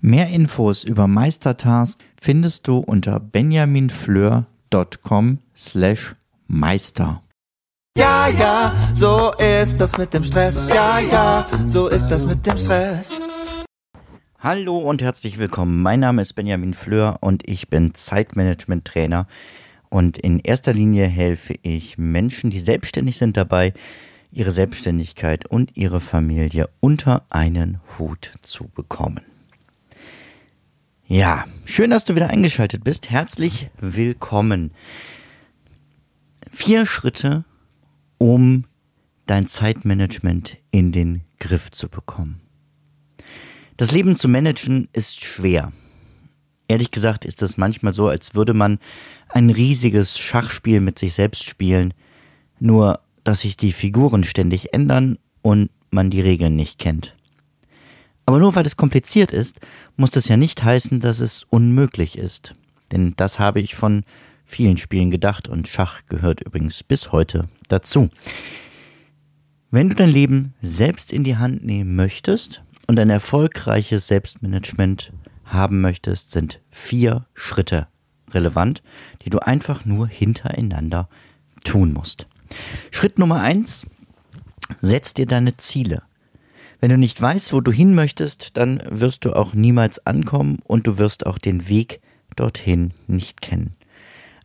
Mehr Infos über Meistertask findest du unter benjaminfleur.com slash meister. Ja, ja, so ist das mit dem Stress. Ja, ja, so ist das mit dem Stress. Hallo und herzlich willkommen. Mein Name ist Benjamin Fleur und ich bin Zeitmanagement-Trainer. Und in erster Linie helfe ich Menschen, die selbstständig sind, dabei, ihre Selbstständigkeit und ihre Familie unter einen Hut zu bekommen. Ja, schön, dass du wieder eingeschaltet bist. Herzlich willkommen. Vier Schritte, um dein Zeitmanagement in den Griff zu bekommen. Das Leben zu managen ist schwer. Ehrlich gesagt ist es manchmal so, als würde man ein riesiges Schachspiel mit sich selbst spielen, nur dass sich die Figuren ständig ändern und man die Regeln nicht kennt. Aber nur weil es kompliziert ist, muss das ja nicht heißen, dass es unmöglich ist. Denn das habe ich von vielen Spielen gedacht und Schach gehört übrigens bis heute dazu. Wenn du dein Leben selbst in die Hand nehmen möchtest und ein erfolgreiches Selbstmanagement haben möchtest, sind vier Schritte relevant, die du einfach nur hintereinander tun musst. Schritt Nummer eins, setz dir deine Ziele. Wenn du nicht weißt, wo du hin möchtest, dann wirst du auch niemals ankommen und du wirst auch den Weg dorthin nicht kennen.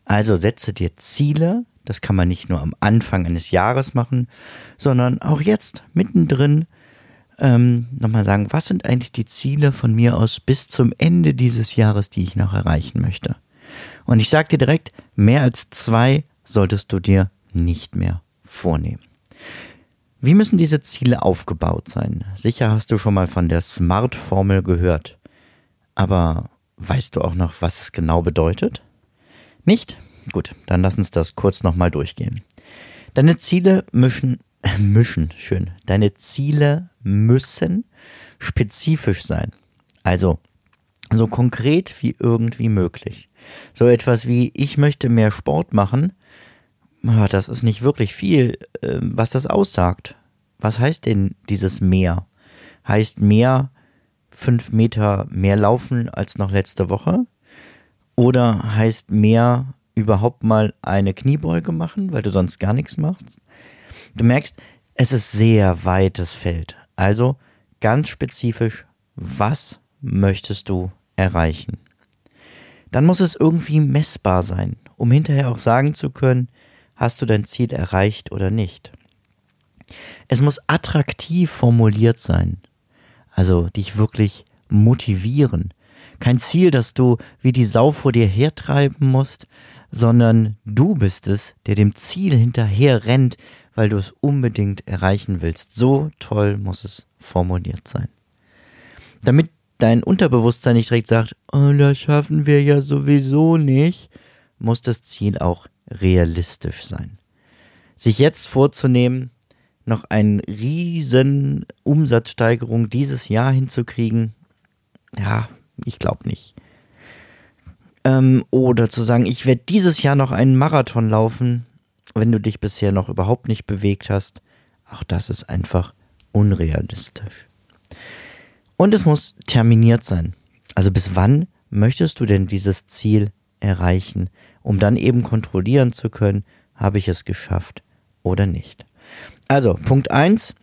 Also setze dir Ziele, das kann man nicht nur am Anfang eines Jahres machen, sondern auch jetzt, mittendrin, ähm, nochmal sagen, was sind eigentlich die Ziele von mir aus bis zum Ende dieses Jahres, die ich noch erreichen möchte. Und ich sage dir direkt, mehr als zwei solltest du dir nicht mehr vornehmen. Wie müssen diese Ziele aufgebaut sein? Sicher hast du schon mal von der SMART-Formel gehört. Aber weißt du auch noch, was es genau bedeutet? Nicht? Gut, dann lass uns das kurz nochmal durchgehen. Deine Ziele mischen, äh, mischen, schön. Deine Ziele müssen spezifisch sein. Also, so konkret wie irgendwie möglich. So etwas wie, ich möchte mehr Sport machen, das ist nicht wirklich viel, ähm, was das aussagt. Was heißt denn dieses mehr? Heißt mehr fünf Meter mehr laufen als noch letzte Woche? Oder heißt mehr überhaupt mal eine Kniebeuge machen, weil du sonst gar nichts machst? Du merkst, es ist sehr weites Feld. Also ganz spezifisch, was möchtest du erreichen? Dann muss es irgendwie messbar sein, um hinterher auch sagen zu können, hast du dein Ziel erreicht oder nicht. Es muss attraktiv formuliert sein, also dich wirklich motivieren. Kein Ziel, das du wie die Sau vor dir hertreiben musst, sondern du bist es, der dem Ziel hinterher rennt, weil du es unbedingt erreichen willst. So toll muss es formuliert sein. Damit dein Unterbewusstsein nicht direkt sagt, oh, das schaffen wir ja sowieso nicht, muss das Ziel auch realistisch sein. Sich jetzt vorzunehmen, noch eine riesen Umsatzsteigerung dieses Jahr hinzukriegen, ja, ich glaube nicht. Ähm, oder zu sagen, ich werde dieses Jahr noch einen Marathon laufen, wenn du dich bisher noch überhaupt nicht bewegt hast, auch das ist einfach unrealistisch. Und es muss terminiert sein. Also bis wann möchtest du denn dieses Ziel erreichen? um dann eben kontrollieren zu können, habe ich es geschafft oder nicht. Also, Punkt eins: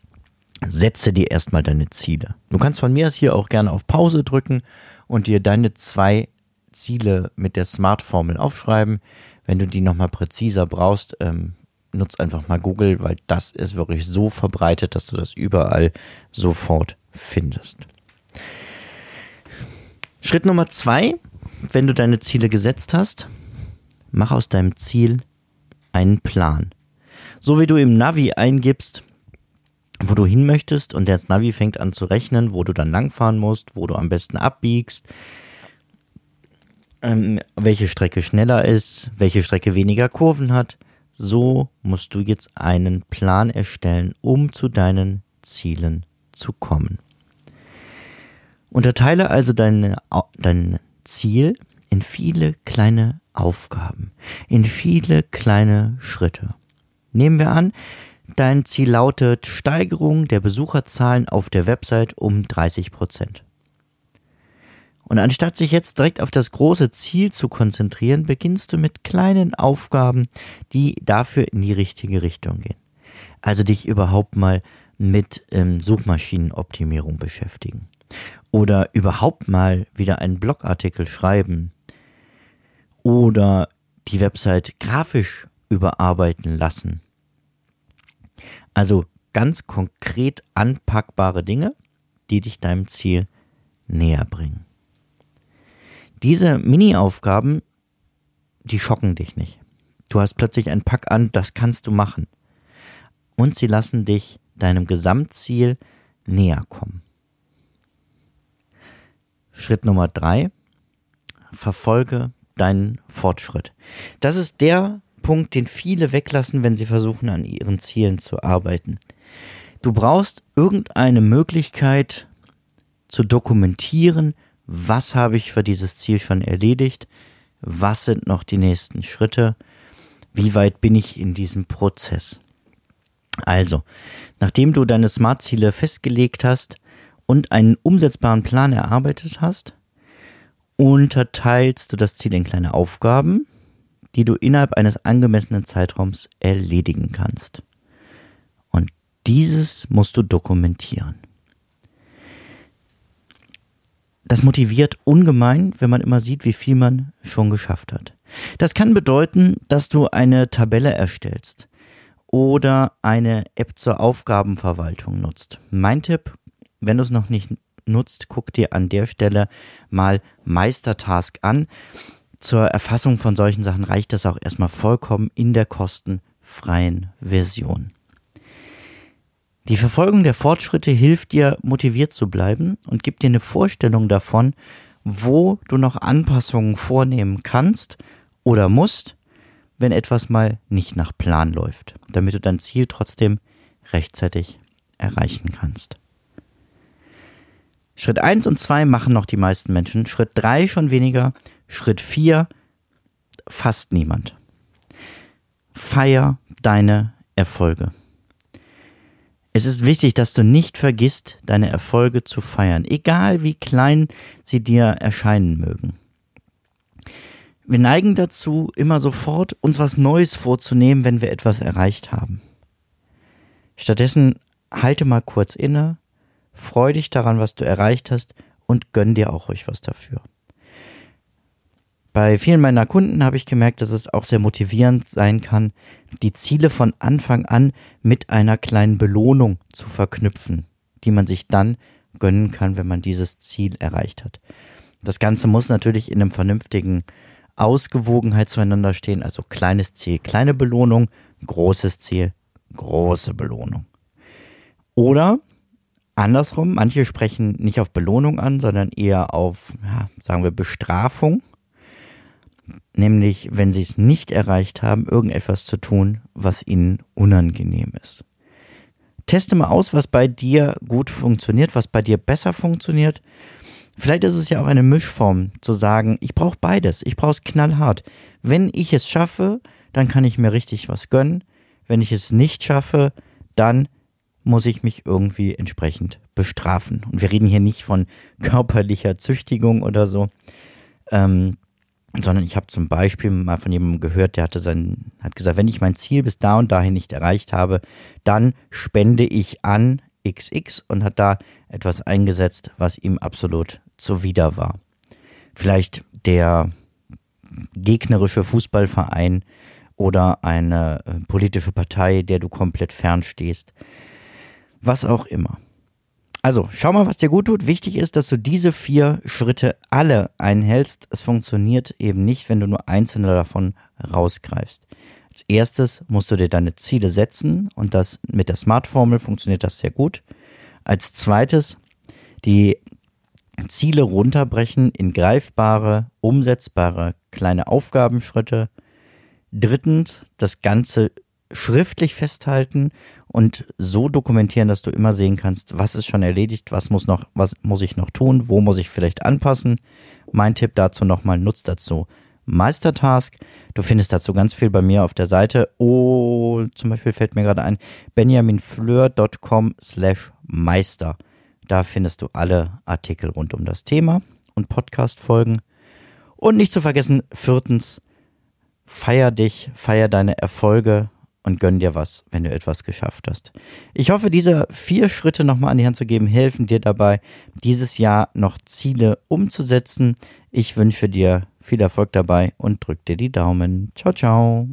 setze dir erstmal deine Ziele. Du kannst von mir aus hier auch gerne auf Pause drücken und dir deine zwei Ziele mit der Smart-Formel aufschreiben. Wenn du die nochmal präziser brauchst, ähm, nutz einfach mal Google, weil das ist wirklich so verbreitet, dass du das überall sofort findest. Schritt Nummer zwei, wenn du deine Ziele gesetzt hast, Mach aus deinem Ziel einen Plan. So wie du im Navi eingibst, wo du hin möchtest und das Navi fängt an zu rechnen, wo du dann langfahren musst, wo du am besten abbiegst. ähm, welche Strecke schneller ist, welche Strecke weniger Kurven hat. So musst du jetzt einen Plan erstellen, um zu deinen Zielen zu kommen. Unterteile also deine, dein Ziel in viele kleine Aufgaben, in viele kleine Schritte. Nehmen wir an, dein Ziel lautet Steigerung der Besucherzahlen auf der Website um 30 Prozent. Und anstatt sich jetzt direkt auf das große Ziel zu konzentrieren, beginnst du mit kleinen Aufgaben, die dafür in die richtige Richtung gehen. Also dich überhaupt mal mit ähm, Suchmaschinenoptimierung beschäftigen. Oder überhaupt mal wieder einen Blogartikel schreiben. Oder die Website grafisch überarbeiten lassen. Also ganz konkret anpackbare Dinge, die dich deinem Ziel näher bringen. Diese Mini-Aufgaben, die schocken dich nicht. Du hast plötzlich ein Pack an, das kannst du machen. Und sie lassen dich deinem Gesamtziel näher kommen. Schritt Nummer drei, verfolge deinen Fortschritt. Das ist der Punkt, den viele weglassen, wenn sie versuchen, an ihren Zielen zu arbeiten. Du brauchst irgendeine Möglichkeit zu dokumentieren, was habe ich für dieses Ziel schon erledigt, was sind noch die nächsten Schritte, wie weit bin ich in diesem Prozess. Also, nachdem du deine Smart-Ziele festgelegt hast und einen umsetzbaren Plan erarbeitet hast, unterteilst du das Ziel in kleine Aufgaben, die du innerhalb eines angemessenen Zeitraums erledigen kannst. Und dieses musst du dokumentieren. Das motiviert ungemein, wenn man immer sieht, wie viel man schon geschafft hat. Das kann bedeuten, dass du eine Tabelle erstellst oder eine App zur Aufgabenverwaltung nutzt. Mein Tipp, wenn du es noch nicht nutzt, guck dir an der Stelle mal Meistertask an. Zur Erfassung von solchen Sachen reicht das auch erstmal vollkommen in der kostenfreien Version. Die Verfolgung der Fortschritte hilft dir, motiviert zu bleiben und gibt dir eine Vorstellung davon, wo du noch Anpassungen vornehmen kannst oder musst, wenn etwas mal nicht nach Plan läuft, damit du dein Ziel trotzdem rechtzeitig erreichen kannst. Schritt 1 und 2 machen noch die meisten Menschen, Schritt 3 schon weniger, Schritt 4 fast niemand. Feier deine Erfolge. Es ist wichtig, dass du nicht vergisst, deine Erfolge zu feiern, egal wie klein sie dir erscheinen mögen. Wir neigen dazu, immer sofort uns was Neues vorzunehmen, wenn wir etwas erreicht haben. Stattdessen halte mal kurz inne, freu dich daran, was du erreicht hast und gönn dir auch ruhig was dafür. Bei vielen meiner Kunden habe ich gemerkt, dass es auch sehr motivierend sein kann, die Ziele von Anfang an mit einer kleinen Belohnung zu verknüpfen, die man sich dann gönnen kann, wenn man dieses Ziel erreicht hat. Das Ganze muss natürlich in einem vernünftigen Ausgewogenheit zueinander stehen. Also kleines Ziel, kleine Belohnung, großes Ziel, große Belohnung. Oder andersrum, manche sprechen nicht auf Belohnung an, sondern eher auf, ja, sagen wir, Bestrafung. Nämlich, wenn sie es nicht erreicht haben, irgendetwas zu tun, was ihnen unangenehm ist. Teste mal aus, was bei dir gut funktioniert, was bei dir besser funktioniert Vielleicht ist es ja auch eine Mischform zu sagen, ich brauche beides, ich brauche es knallhart. Wenn ich es schaffe, dann kann ich mir richtig was gönnen. Wenn ich es nicht schaffe, dann muss ich mich irgendwie entsprechend bestrafen. Und wir reden hier nicht von körperlicher Züchtigung oder so, ähm, sondern ich habe zum Beispiel mal von jemandem gehört, der hatte sein, hat gesagt, wenn ich mein Ziel bis da und dahin nicht erreicht habe, dann spende ich an XX und hat da etwas eingesetzt, was ihm absolut zuwider war. Vielleicht der gegnerische Fußballverein oder eine äh, politische Partei, der du komplett fernstehst. Was auch immer. Also, schau mal, was dir gut tut. Wichtig ist, dass du diese vier Schritte alle einhältst. Es funktioniert eben nicht, wenn du nur einzelne davon rausgreifst. Als erstes musst du dir deine Ziele setzen und das mit der Smart-Formel funktioniert das sehr gut. Als zweites die Ziele runterbrechen in greifbare, umsetzbare kleine Aufgabenschritte. Drittens, das Ganze schriftlich festhalten und so dokumentieren, dass du immer sehen kannst, was ist schon erledigt, was muss noch, was muss ich noch tun, wo muss ich vielleicht anpassen. Mein Tipp dazu nochmal, nutzt dazu Meistertask. Du findest dazu ganz viel bei mir auf der Seite. Oh, zum Beispiel fällt mir gerade ein, benjaminfleur.com slash Meister. Da findest du alle Artikel rund um das Thema und Podcast-Folgen. Und nicht zu vergessen, viertens, feier dich, feier deine Erfolge und gönn dir was, wenn du etwas geschafft hast. Ich hoffe, diese vier Schritte nochmal an die Hand zu geben, helfen dir dabei, dieses Jahr noch Ziele umzusetzen. Ich wünsche dir viel Erfolg dabei und drück dir die Daumen. Ciao, ciao.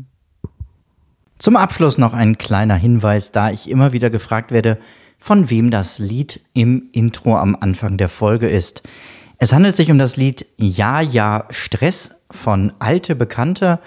Zum Abschluss noch ein kleiner Hinweis, da ich immer wieder gefragt werde, von wem das Lied im Intro am Anfang der Folge ist. Es handelt sich um das Lied Ja, ja, Stress von Alte Bekannte